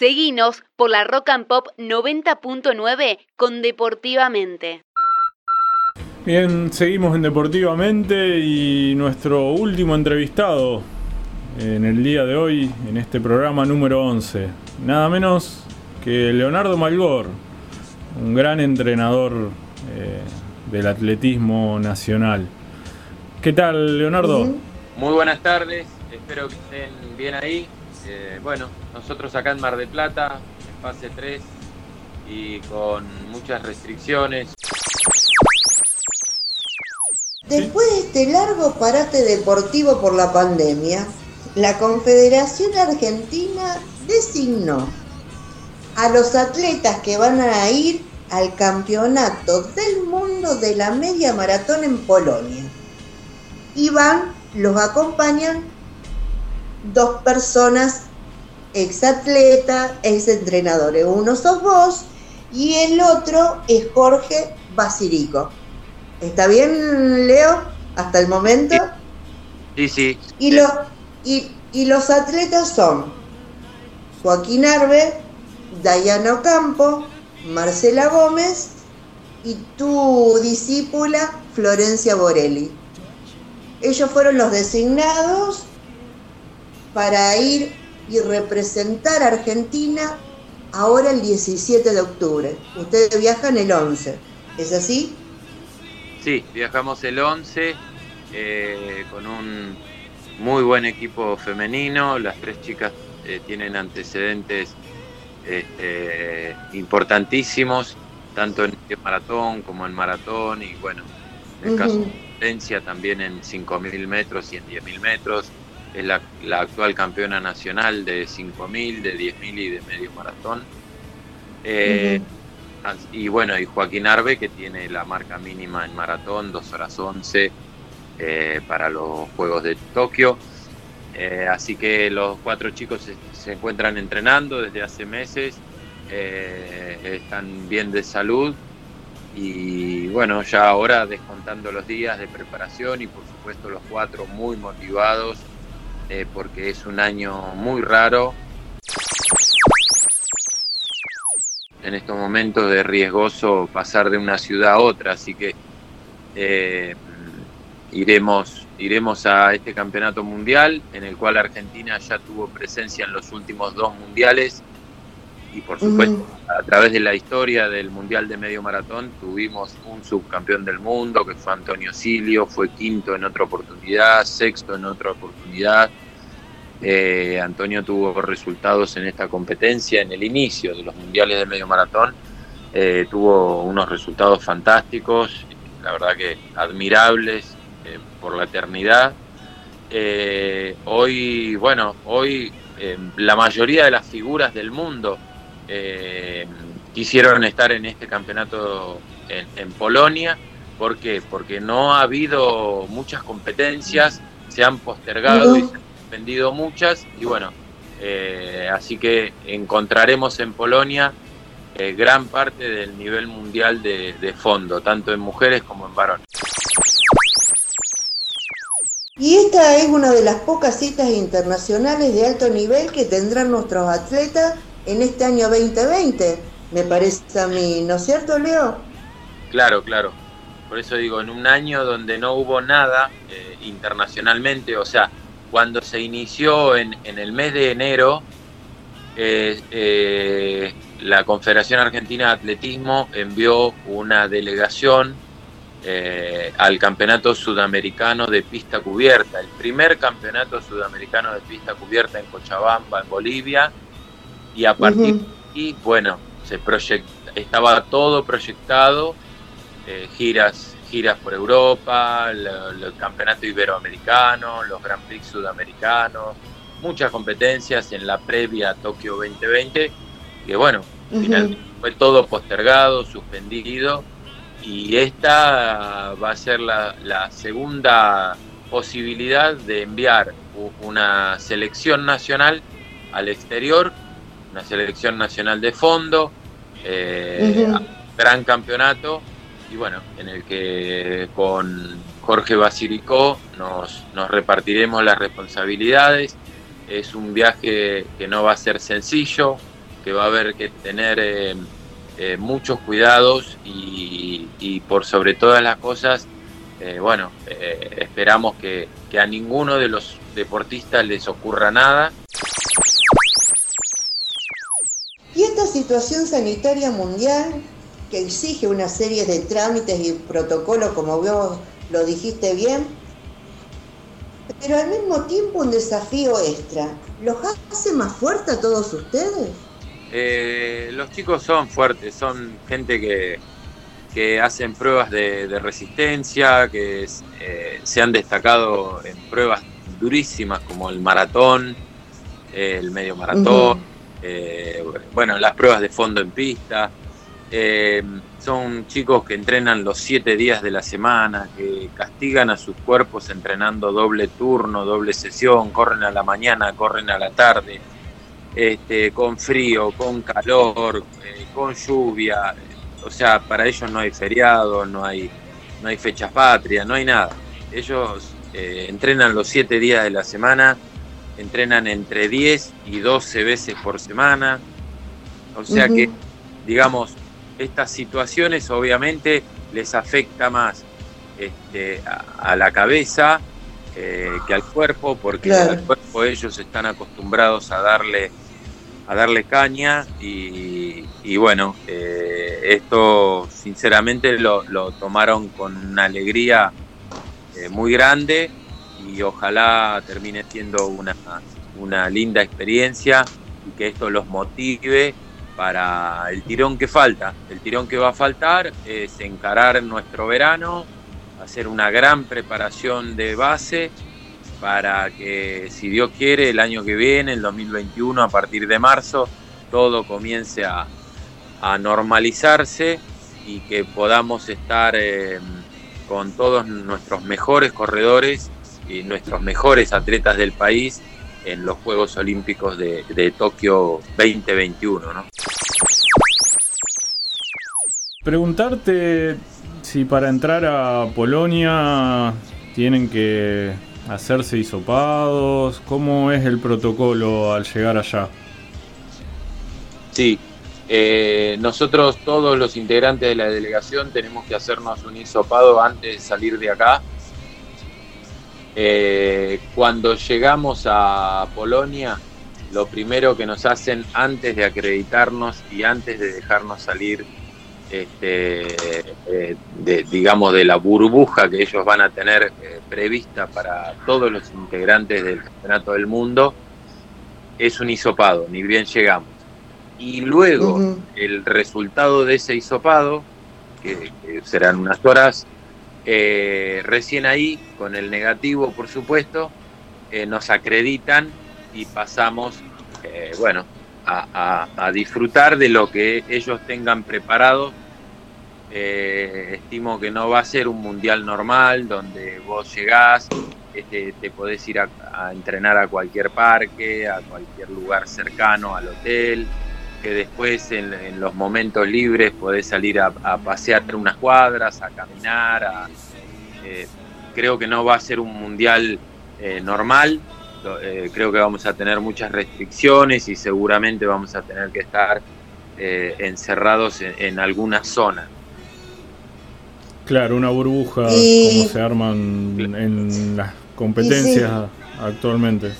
Seguinos por la Rock and Pop 90.9 con Deportivamente. Bien, seguimos en Deportivamente y nuestro último entrevistado en el día de hoy, en este programa número 11, nada menos que Leonardo Malgor, un gran entrenador eh, del atletismo nacional. ¿Qué tal, Leonardo? Muy buenas tardes, espero que estén bien ahí. Eh, bueno, nosotros acá en Mar del Plata, en fase 3 y con muchas restricciones. Después de este largo parate deportivo por la pandemia, la Confederación Argentina designó a los atletas que van a ir al Campeonato del Mundo de la Media Maratón en Polonia. Y van, los acompañan dos personas, ex atleta, ex entrenadores. Uno sos vos y el otro es Jorge Basirico. ¿Está bien, Leo? Hasta el momento. Sí, sí. Y, lo, y, y los atletas son Joaquín Arbe, Dayana Ocampo, Marcela Gómez y tu discípula Florencia Borelli. Ellos fueron los designados para ir y representar a Argentina ahora el 17 de octubre. Ustedes viajan el 11, ¿es así? Sí, viajamos el 11 eh, con un muy buen equipo femenino. Las tres chicas eh, tienen antecedentes este, importantísimos, tanto en maratón como en maratón. Y bueno, en el caso de Valencia también en 5.000 metros y en 10.000 metros. Es la, actual campeona nacional de 5.000, de 10.000 y de medio maratón. Eh, y bueno, y Joaquín Arbe, que tiene la marca mínima en maratón, 2 horas 11 eh, para los Juegos de Tokio. Eh, así que los cuatro chicos se, encuentran entrenando desde hace meses, están bien de salud y bueno, ya ahora descontando los días de preparación y por supuesto los cuatro muy motivados porque es un año muy raro. En estos momentos de riesgoso pasar de una ciudad a otra, así que eh, iremos, iremos a este campeonato mundial en el cual Argentina ya tuvo presencia en los últimos dos mundiales y por supuesto a través de la historia del mundial de medio maratón tuvimos un subcampeón del mundo que fue Antonio Silio, fue quinto en otra oportunidad, sexto en otra oportunidad eh, Antonio tuvo resultados en esta competencia en el inicio de los mundiales de medio maratón. Eh, tuvo unos resultados fantásticos, la verdad que admirables eh, por la eternidad. hoy, bueno, hoy la mayoría de las figuras del mundo quisieron estar en este campeonato en, Polonia. ¿Por qué? Porque no ha habido muchas competencias, se han postergado y se vendido muchas y bueno, eh, así que encontraremos en Polonia eh, gran parte del nivel mundial de, fondo, tanto en mujeres como en varones. Y esta es una de las pocas citas internacionales de alto nivel que tendrán nuestros atletas en este año 2020, me parece a mí, ¿no es cierto, Leo? Claro, claro. Por eso digo, en un año donde no hubo nada eh, internacionalmente, o sea, cuando se inició en, el mes de enero, eh, eh, la Confederación Argentina de Atletismo envió una delegación al Campeonato Sudamericano de Pista Cubierta, el primer Campeonato Sudamericano de Pista Cubierta en Cochabamba, en Bolivia, y a partir de ahí, bueno, se estaba todo proyectado, giras giras por Europa, el, campeonato iberoamericano, los Grand Prix sudamericanos, muchas competencias en la previa a Tokio 2020, que bueno, fue todo postergado, suspendido, y esta va a ser la, segunda posibilidad de enviar una selección nacional al exterior, una selección nacional de fondo, eh, gran campeonato y bueno, en el que con Jorge Basiricó nos, nos repartiremos las responsabilidades. Es un viaje que no va a ser sencillo, que va a haber que tener eh, eh, muchos cuidados y, y, por sobre todas las cosas, bueno, esperamos que, que a ninguno de los deportistas les ocurra nada. Situación sanitaria mundial que exige una serie de trámites y protocolos, como vos lo dijiste bien, pero al mismo tiempo un desafío extra. ¿Los hace más fuerte a todos ustedes? Eh, los chicos son fuertes, son gente que, que hacen pruebas de, resistencia, que eh, se han destacado en pruebas durísimas como el maratón, el medio maratón, eh, bueno, las pruebas de fondo en pista. Son chicos que entrenan los siete días de la semana, que castigan a sus cuerpos entrenando doble turno, doble sesión, corren a la mañana, corren a la tarde, este, con frío, con calor, eh, con lluvia. O sea, para ellos no hay feriado, no hay, no hay fechas patrias, no hay nada. Ellos eh, entrenan los siete días de la semana, entrenan entre 10 y 12 veces por semana. O sea que, digamos, estas situaciones obviamente les afecta más este, a, la cabeza eh, que al cuerpo, porque al cuerpo ellos están acostumbrados a darle a darle caña y, bueno, eh, esto sinceramente lo, tomaron con una alegría eh, muy grande y ojalá termine siendo una, una linda experiencia y que esto los motive para el tirón que falta. El tirón que va a faltar es encarar nuestro verano, hacer una gran preparación de base para que, si Dios quiere, el año que viene, el 2021, a partir de marzo, todo comience a, normalizarse y que podamos estar eh, con todos nuestros mejores corredores y nuestros mejores atletas del país en los Juegos Olímpicos de, Tokio 2021. ¿no? Preguntarte si para entrar a Polonia tienen que hacerse hisopados, ¿cómo es el protocolo al llegar allá? Sí, eh, nosotros todos los integrantes de la delegación tenemos que hacernos un hisopado antes de salir de acá eh, cuando llegamos a Polonia, lo primero que nos hacen antes de acreditarnos y antes de dejarnos salir, este, eh, de, digamos, de la burbuja que ellos van a tener eh, prevista para todos los integrantes del Campeonato del Mundo, es un hisopado, ni bien llegamos. Y luego el resultado de ese hisopado, que serán unas horas, eh, recién ahí, con el negativo, por supuesto, eh, nos acreditan y pasamos, eh, bueno, a, disfrutar de lo que ellos tengan preparado. estimo que no va a ser un mundial normal donde vos llegás, este, te podés ir a, entrenar a cualquier parque, a cualquier lugar cercano al hotel, que después en, los momentos libres podés salir a, pasear unas cuadras, a caminar, eh, creo que no va a ser un mundial eh, normal, eh, creo que vamos a tener muchas restricciones y seguramente vamos a tener que estar encerrados en, alguna zona. Claro, una burbuja como se arman en las competencias actualmente.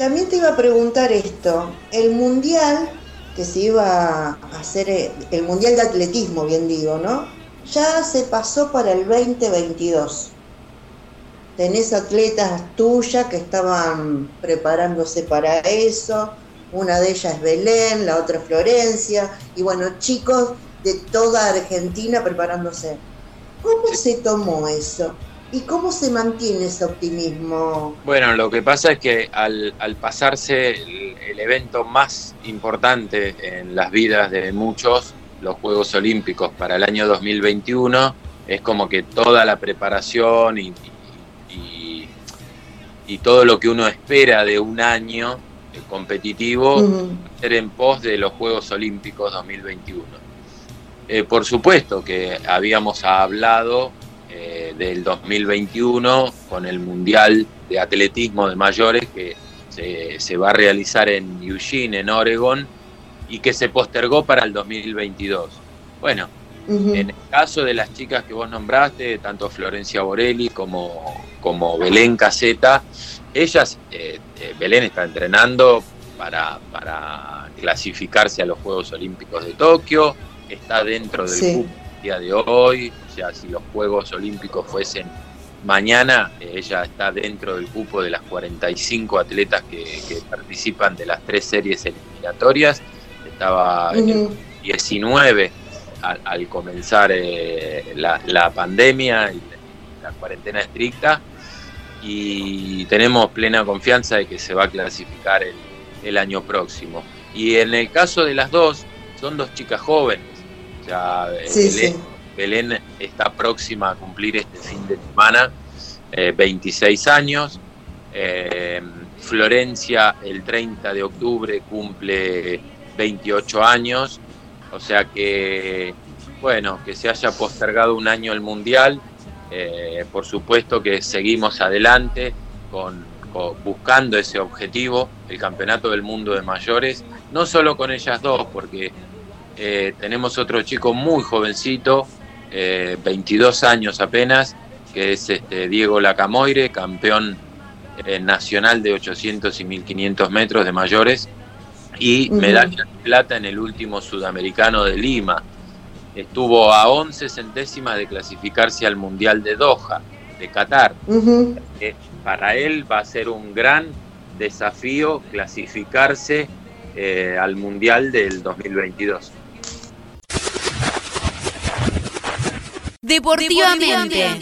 También te iba a preguntar esto, el mundial que se iba a hacer, eh, el mundial de atletismo, bien digo, ¿no? Ya se pasó para el 2022. Tenés atletas tuyas que estaban preparándose para eso, una de ellas es Belén, la otra Florencia, y bueno, chicos de toda Argentina preparándose. ¿Cómo se tomó eso? ¿Y cómo se mantiene ese optimismo? Bueno, lo que pasa es que al, pasarse el, evento más importante en las vidas de muchos, los Juegos Olímpicos para el año 2021, es como que toda la preparación y, y, todo lo que uno espera de un año competitivo ser en pos de los Juegos Olímpicos 2021. Eh, por supuesto que habíamos hablado del 2021 con el Mundial de Atletismo de Mayores que, se, va a realizar en Eugene, en Oregon, y que se postergó para el 2022. Bueno, en el caso de las chicas que vos nombraste, tanto Florencia Borelli como, como Belén Caseta, ellas, eh, eh, Belén está entrenando para, para, clasificarse a los Juegos Olímpicos de Tokio, está dentro del día de hoy, o sea, si los Juegos Olímpicos fuesen mañana, eh, ella está dentro del cupo de las 45 atletas que, participan de las tres series eliminatorias, estaba en el 19 al, comenzar eh, la, pandemia y la cuarentena estricta, y tenemos plena confianza de que se va a clasificar el, año próximo. Y en el caso de las dos, son dos chicas jóvenes. Ya, eh, Belén, está próxima a cumplir este fin de semana 26 eh, años. Eh, Florencia el 30 de octubre cumple 28 años. O sea que, bueno, que se haya postergado un año el Mundial eh, por supuesto que seguimos adelante con, buscando ese objetivo, el Campeonato del Mundo de Mayores, no solo con ellas dos, porque eh, tenemos otro chico muy jovencito, 22 eh, años apenas, que es este Diego Lacamoire, campeón nacional de 800 y 1500 metros de mayores, y medalla de plata en el último sudamericano de Lima estuvo a 11 centésimas de clasificarse al Mundial de Doha, de Qatar. para él va a ser un gran desafío clasificarse eh, al Mundial del 2022. Deportivamente.